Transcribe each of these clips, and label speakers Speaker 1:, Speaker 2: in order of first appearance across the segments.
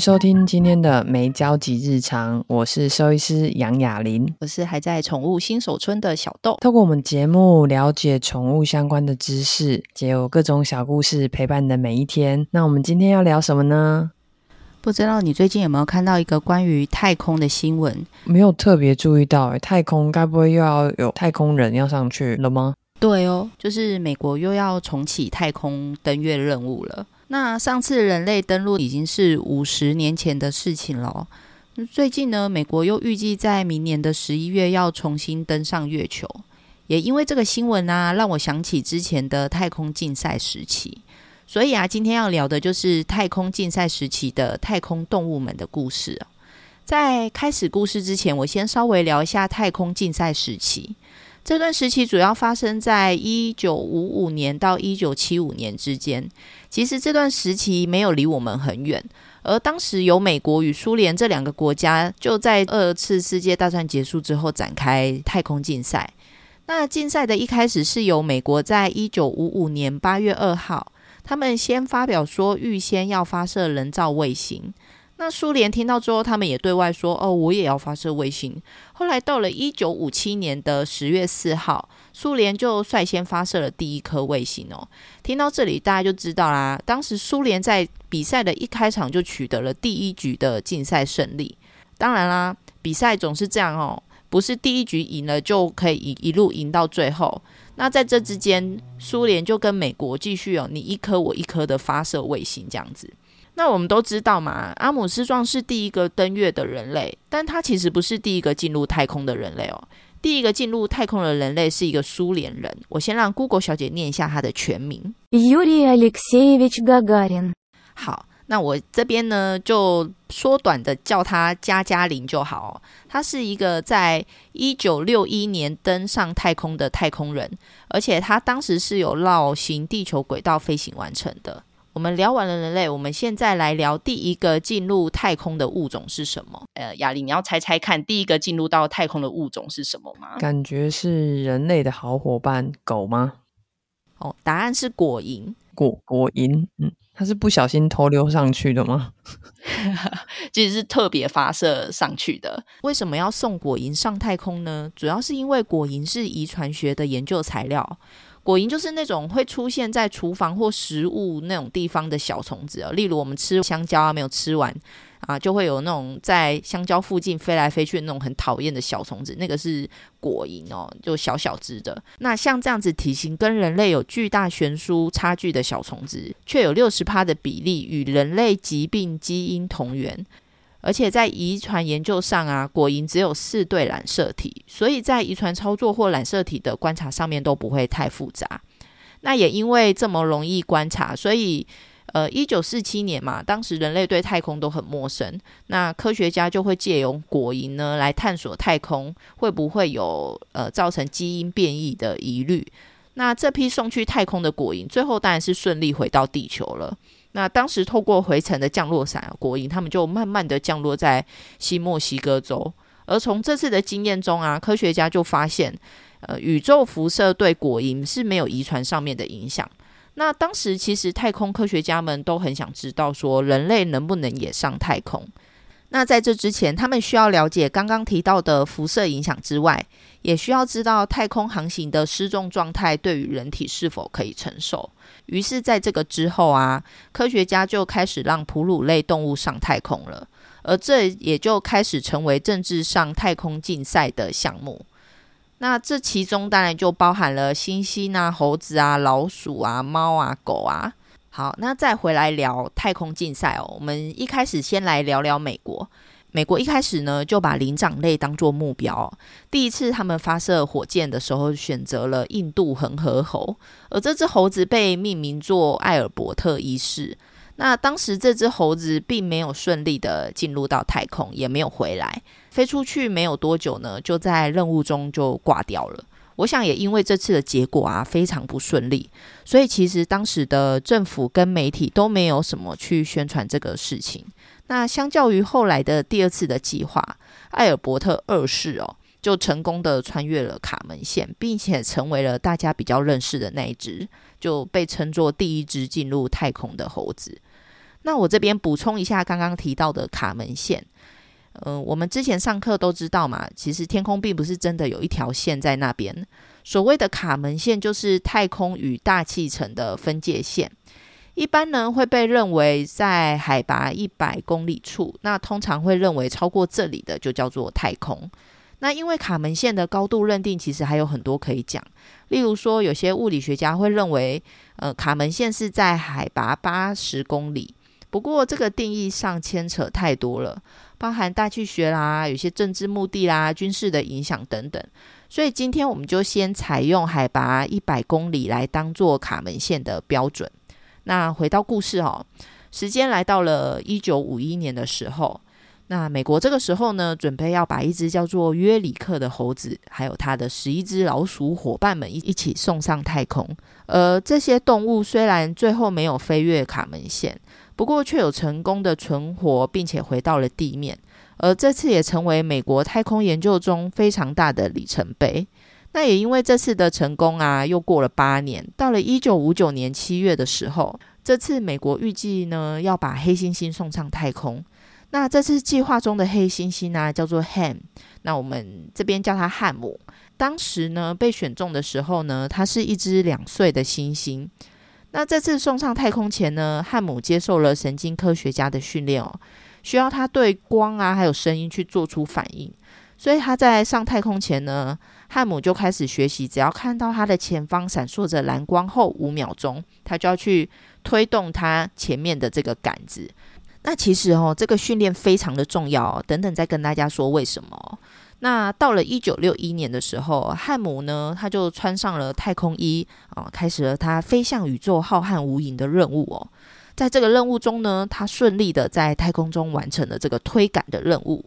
Speaker 1: 收听今天的没交集日常，我是兽医师杨雅琳，
Speaker 2: 我是还在宠物新手村的小豆。
Speaker 1: 透过我们节目了解宠物相关的知识，也有各种小故事陪伴你的每一天。那我们今天要聊什么呢？
Speaker 2: 不知道你最近有没有看到一个关于太空的新闻？
Speaker 1: 没有特别注意到，太空该不会又要有太空人要上去了吗？
Speaker 2: 对哦，就是美国又要重启太空登月任务了。那上次人类登陆已经是五十年前的事情了。最近呢，美国又预计在明年的十一月要重新登上月球。也因为这个新闻啊，让我想起之前的太空竞赛时期。所以啊，今天要聊的就是太空竞赛时期的太空动物们的故事。在开始故事之前，我先稍微聊一下太空竞赛时期。这段时期主要发生在一九五五年到一九七五年之间。其实这段时期没有离我们很远，而当时由美国与苏联这两个国家就在二次世界大战结束之后展开太空竞赛。那竞赛的一开始是由美国在一九五五年八月二号。他们先发表说，预先要发射人造卫星。那苏联听到之后，他们也对外说：“哦，我也要发射卫星。”后来到了一九五七年的十月四号，苏联就率先发射了第一颗卫星哦。听到这里，大家就知道啦，当时苏联在比赛的一开场就取得了第一局的竞赛胜利。当然啦，比赛总是这样哦，不是第一局赢了就可以一一路赢到最后。那在这之间，苏联就跟美国继续有你一颗我一颗的发射卫星这样子。那我们都知道嘛，阿姆斯壮是第一个登月的人类，但他其实不是第一个进入太空的人类哦。第一个进入太空的人类是一个苏联人。我先让 Google 小姐念一下他的全名
Speaker 3: ：Yuri Alexeyevich Gagarin。
Speaker 2: 好。那我这边呢，就缩短的叫他加加林就好哦。他是一个在一九六一年登上太空的太空人，而且他当时是有绕行地球轨道飞行完成的。我们聊完了人类，我们现在来聊第一个进入太空的物种是什么？呃，雅琳，你要猜猜看，第一个进入到太空的物种是什么吗？
Speaker 1: 感觉是人类的好伙伴——狗吗？
Speaker 2: 哦，答案是果蝇。
Speaker 1: 果果蝇，嗯。它是不小心偷溜上去的吗？
Speaker 2: 其实是特别发射上去的。为什么要送果蝇上太空呢？主要是因为果蝇是遗传学的研究材料。果蝇就是那种会出现在厨房或食物那种地方的小虫子哦，例如我们吃香蕉啊，没有吃完啊，就会有那种在香蕉附近飞来飞去的那种很讨厌的小虫子，那个是果蝇哦，就小小只的。那像这样子体型跟人类有巨大悬殊差距的小虫子，却有六十趴的比例与人类疾病基因同源。而且在遗传研究上啊，果蝇只有四对染色体，所以在遗传操作或染色体的观察上面都不会太复杂。那也因为这么容易观察，所以呃，一九四七年嘛，当时人类对太空都很陌生，那科学家就会借由果蝇呢来探索太空会不会有呃造成基因变异的疑虑。那这批送去太空的果蝇，最后当然是顺利回到地球了。那当时透过回程的降落伞果蝇，他们就慢慢的降落在新墨西哥州。而从这次的经验中啊，科学家就发现，呃，宇宙辐射对果蝇是没有遗传上面的影响。那当时其实太空科学家们都很想知道，说人类能不能也上太空？那在这之前，他们需要了解刚刚提到的辐射影响之外，也需要知道太空航行的失重状态对于人体是否可以承受。于是，在这个之后啊，科学家就开始让哺乳类动物上太空了，而这也就开始成为政治上太空竞赛的项目。那这其中当然就包含了猩猩啊、猴子啊、老鼠啊、猫啊、狗啊。好，那再回来聊太空竞赛哦。我们一开始先来聊聊美国。美国一开始呢，就把灵长类当作目标。第一次他们发射火箭的时候，选择了印度恒河猴，而这只猴子被命名作艾尔伯特一世。那当时这只猴子并没有顺利的进入到太空，也没有回来，飞出去没有多久呢，就在任务中就挂掉了。我想也因为这次的结果啊，非常不顺利，所以其实当时的政府跟媒体都没有什么去宣传这个事情。那相较于后来的第二次的计划，艾尔伯特二世哦，就成功的穿越了卡门线，并且成为了大家比较认识的那一只，就被称作第一只进入太空的猴子。那我这边补充一下刚刚提到的卡门线。嗯、我们之前上课都知道嘛，其实天空并不是真的有一条线在那边。所谓的卡门线就是太空与大气层的分界线，一般呢会被认为在海拔一百公里处，那通常会认为超过这里的就叫做太空。那因为卡门线的高度认定其实还有很多可以讲，例如说有些物理学家会认为，呃，卡门线是在海拔八十公里。不过这个定义上牵扯太多了，包含大气学啦，有些政治目的啦、军事的影响等等。所以今天我们就先采用海拔一百公里来当做卡门线的标准。那回到故事哦，时间来到了一九五一年的时候，那美国这个时候呢，准备要把一只叫做约里克的猴子，还有它的十一只老鼠伙伴们一一起送上太空。而这些动物虽然最后没有飞越卡门线。不过，却有成功的存活，并且回到了地面，而这次也成为美国太空研究中非常大的里程碑。那也因为这次的成功啊，又过了八年，到了一九五九年七月的时候，这次美国预计呢要把黑猩猩送上太空。那这次计划中的黑猩猩呢，叫做 Ham，那我们这边叫它汉姆。当时呢被选中的时候呢，它是一只两岁的猩猩。那这次送上太空前呢，汉姆接受了神经科学家的训练哦，需要他对光啊还有声音去做出反应。所以他在上太空前呢，汉姆就开始学习，只要看到他的前方闪烁着蓝光后五秒钟，他就要去推动他前面的这个杆子。那其实哦，这个训练非常的重要哦，等等再跟大家说为什么。那到了一九六一年的时候，汉姆呢，他就穿上了太空衣啊，开始了他飞向宇宙浩瀚无垠的任务哦。在这个任务中呢，他顺利的在太空中完成了这个推杆的任务。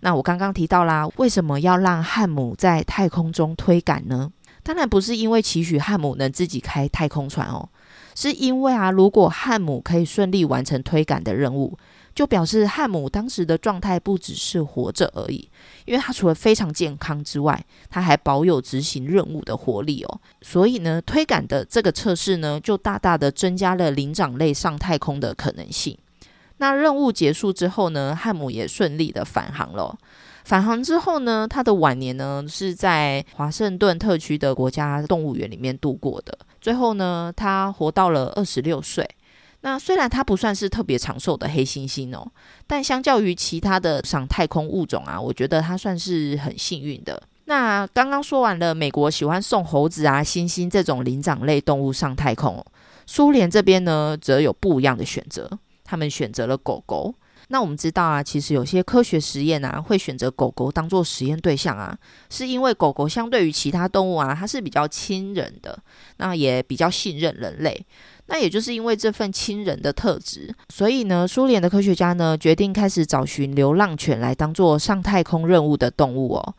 Speaker 2: 那我刚刚提到啦，为什么要让汉姆在太空中推杆呢？当然不是因为期许汉姆能自己开太空船哦，是因为啊，如果汉姆可以顺利完成推杆的任务。就表示汉姆当时的状态不只是活着而已，因为他除了非常健康之外，他还保有执行任务的活力哦。所以呢，推杆的这个测试呢，就大大的增加了灵长类上太空的可能性。那任务结束之后呢，汉姆也顺利的返航了。返航之后呢，他的晚年呢是在华盛顿特区的国家动物园里面度过的。最后呢，他活到了二十六岁。那虽然它不算是特别长寿的黑猩猩哦，但相较于其他的上太空物种啊，我觉得它算是很幸运的。那刚刚说完了，美国喜欢送猴子啊、猩猩这种灵长类动物上太空，苏联这边呢则有不一样的选择，他们选择了狗狗。那我们知道啊，其实有些科学实验啊会选择狗狗当做实验对象啊，是因为狗狗相对于其他动物啊，它是比较亲人的，那也比较信任人类。那也就是因为这份亲人的特质，所以呢，苏联的科学家呢决定开始找寻流浪犬来当做上太空任务的动物哦。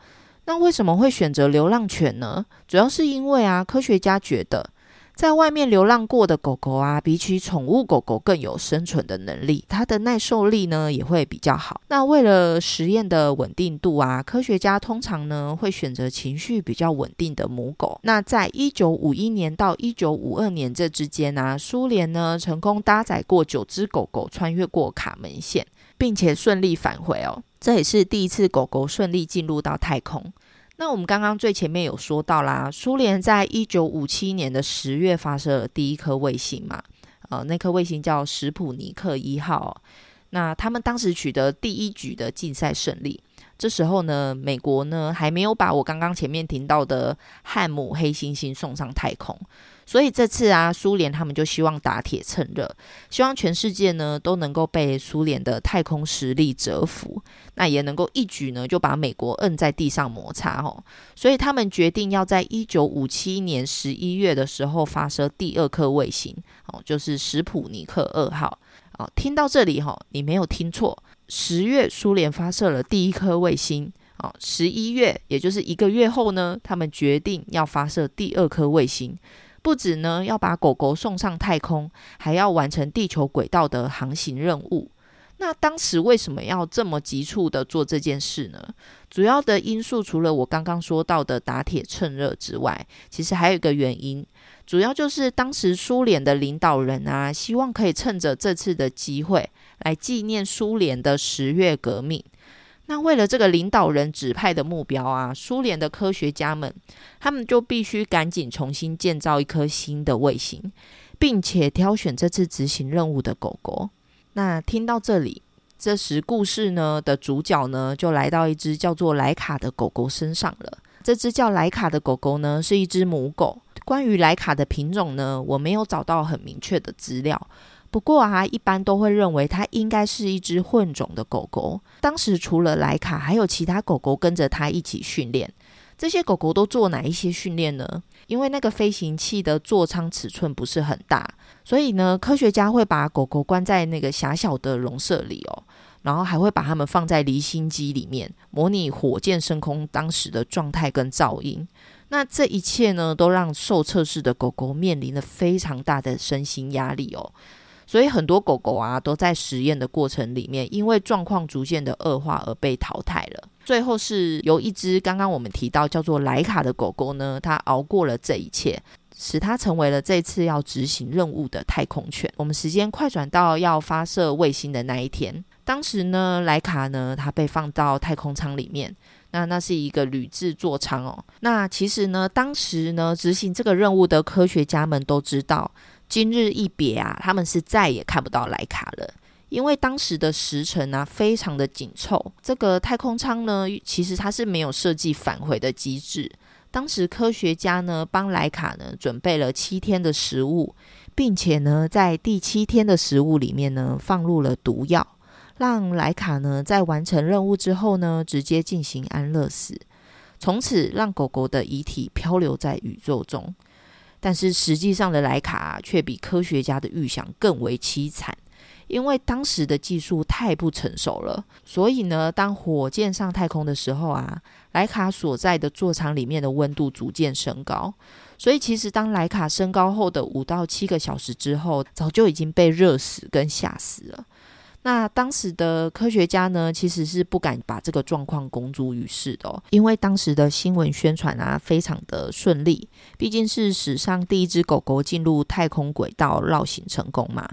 Speaker 2: 那为什么会选择流浪犬呢？主要是因为啊，科学家觉得。在外面流浪过的狗狗啊，比起宠物狗狗更有生存的能力，它的耐受力呢也会比较好。那为了实验的稳定度啊，科学家通常呢会选择情绪比较稳定的母狗。那在一九五一年到一九五二年这之间啊，苏联呢成功搭载过九只狗狗穿越过卡门线，并且顺利返回哦。这也是第一次狗狗顺利进入到太空。那我们刚刚最前面有说到啦，苏联在一九五七年的十月发射了第一颗卫星嘛，呃，那颗卫星叫史普尼克一号。那他们当时取得第一局的竞赛胜利。这时候呢，美国呢还没有把我刚刚前面提到的汉姆黑猩猩送上太空。所以这次啊，苏联他们就希望打铁趁热，希望全世界呢都能够被苏联的太空实力折服，那也能够一举呢就把美国摁在地上摩擦哦。所以他们决定要在一九五七年十一月的时候发射第二颗卫星哦，就是史普尼克二号哦。听到这里哈，你没有听错，十月苏联发射了第一颗卫星哦，十一月也就是一个月后呢，他们决定要发射第二颗卫星。不止呢，要把狗狗送上太空，还要完成地球轨道的航行任务。那当时为什么要这么急促的做这件事呢？主要的因素除了我刚刚说到的打铁趁热之外，其实还有一个原因，主要就是当时苏联的领导人啊，希望可以趁着这次的机会来纪念苏联的十月革命。那为了这个领导人指派的目标啊，苏联的科学家们他们就必须赶紧重新建造一颗新的卫星，并且挑选这次执行任务的狗狗。那听到这里，这时故事呢的主角呢就来到一只叫做莱卡的狗狗身上了。这只叫莱卡的狗狗呢是一只母狗。关于莱卡的品种呢，我没有找到很明确的资料。不过啊，一般都会认为它应该是一只混种的狗狗。当时除了莱卡，还有其他狗狗跟着它一起训练。这些狗狗都做哪一些训练呢？因为那个飞行器的座舱尺寸不是很大，所以呢，科学家会把狗狗关在那个狭小的笼舍里哦，然后还会把它们放在离心机里面，模拟火箭升空当时的状态跟噪音。那这一切呢，都让受测试的狗狗面临了非常大的身心压力哦。所以很多狗狗啊，都在实验的过程里面，因为状况逐渐的恶化而被淘汰了。最后是由一只刚刚我们提到叫做莱卡的狗狗呢，它熬过了这一切，使它成为了这次要执行任务的太空犬。我们时间快转到要发射卫星的那一天，当时呢，莱卡呢，它被放到太空舱里面，那那是一个铝制座舱哦。那其实呢，当时呢，执行这个任务的科学家们都知道。今日一别啊，他们是再也看不到莱卡了，因为当时的时程啊非常的紧凑。这个太空舱呢，其实它是没有设计返回的机制。当时科学家呢帮莱卡呢准备了七天的食物，并且呢在第七天的食物里面呢放入了毒药，让莱卡呢在完成任务之后呢直接进行安乐死，从此让狗狗的遗体漂流在宇宙中。但是实际上的莱卡却比科学家的预想更为凄惨，因为当时的技术太不成熟了。所以呢，当火箭上太空的时候啊，莱卡所在的座舱里面的温度逐渐升高。所以其实当莱卡升高后的五到七个小时之后，早就已经被热死跟吓死了。那当时的科学家呢，其实是不敢把这个状况公诸于世的，因为当时的新闻宣传啊，非常的顺利，毕竟是史上第一只狗狗进入太空轨道绕行成功嘛。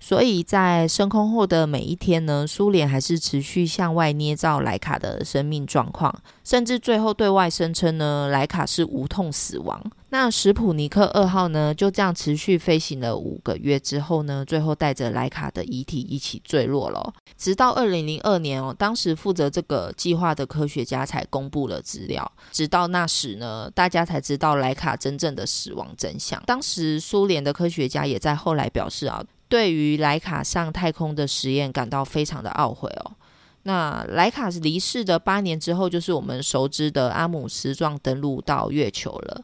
Speaker 2: 所以在升空后的每一天呢，苏联还是持续向外捏造莱卡的生命状况，甚至最后对外声称呢，莱卡是无痛死亡。那史普尼克二号呢，就这样持续飞行了五个月之后呢，最后带着莱卡的遗体一起坠落了。直到二零零二年哦，当时负责这个计划的科学家才公布了资料。直到那时呢，大家才知道莱卡真正的死亡真相。当时苏联的科学家也在后来表示啊。对于莱卡上太空的实验感到非常的懊悔哦。那莱卡离世的八年之后，就是我们熟知的阿姆斯壮登陆到月球了。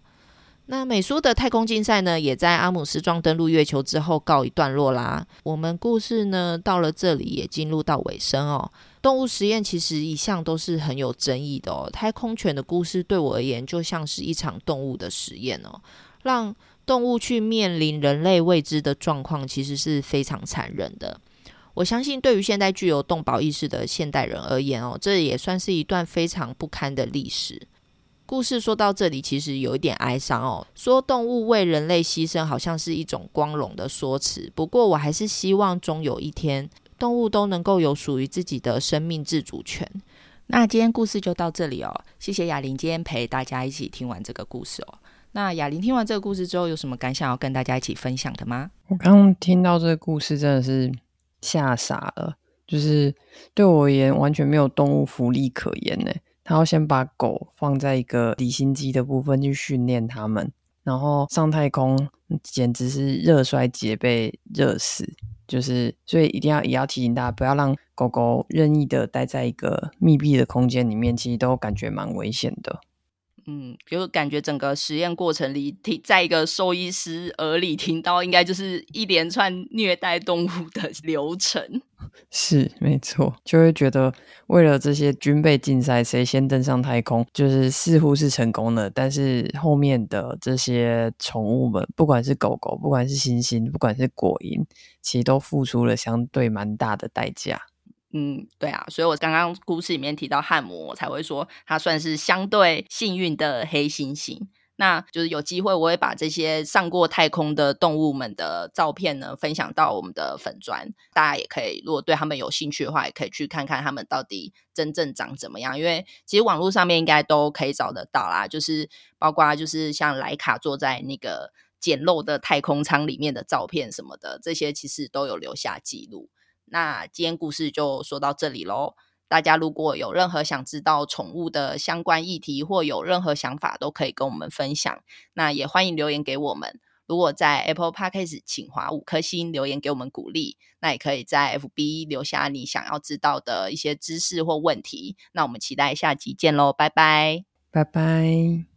Speaker 2: 那美苏的太空竞赛呢，也在阿姆斯壮登陆月球之后告一段落啦。我们故事呢，到了这里也进入到尾声哦。动物实验其实一向都是很有争议的哦。太空犬的故事对我而言，就像是一场动物的实验哦，让。动物去面临人类未知的状况，其实是非常残忍的。我相信，对于现在具有动保意识的现代人而言，哦，这也算是一段非常不堪的历史。故事说到这里，其实有一点哀伤哦。说动物为人类牺牲，好像是一种光荣的说辞。不过，我还是希望终有一天，动物都能够有属于自己的生命自主权。那今天故事就到这里哦。谢谢雅玲今天陪大家一起听完这个故事哦。那雅玲听完这个故事之后，有什么感想要跟大家一起分享的吗？
Speaker 1: 我刚听到这个故事，真的是吓傻了。就是对我而言，完全没有动物福利可言呢。他要先把狗放在一个离心机的部分去训练它们，然后上太空，简直是热衰竭被热死。就是所以一定要也要提醒大家，不要让狗狗任意的待在一个密闭的空间里面，其实都感觉蛮危险的。
Speaker 2: 嗯，就感觉整个实验过程里，听在一个兽医师耳里听到，应该就是一连串虐待动物的流程。
Speaker 1: 是，没错，就会觉得为了这些军备竞赛，谁先登上太空，就是似乎是成功了，但是后面的这些宠物们，不管是狗狗，不管是猩猩，不管是果蝇，其实都付出了相对蛮大的代价。
Speaker 2: 嗯，对啊，所以我刚刚故事里面提到汉姆，我才会说他算是相对幸运的黑猩猩。那就是有机会，我会把这些上过太空的动物们的照片呢，分享到我们的粉专，大家也可以，如果对他们有兴趣的话，也可以去看看他们到底真正长怎么样。因为其实网络上面应该都可以找得到啦，就是包括就是像莱卡坐在那个简陋的太空舱里面的照片什么的，这些其实都有留下记录。那今天故事就说到这里喽。大家如果有任何想知道宠物的相关议题，或有任何想法，都可以跟我们分享。那也欢迎留言给我们。如果在 Apple Podcast 请划五颗星留言给我们鼓励，那也可以在 FB 留下你想要知道的一些知识或问题。那我们期待下集见喽，拜拜，
Speaker 1: 拜拜。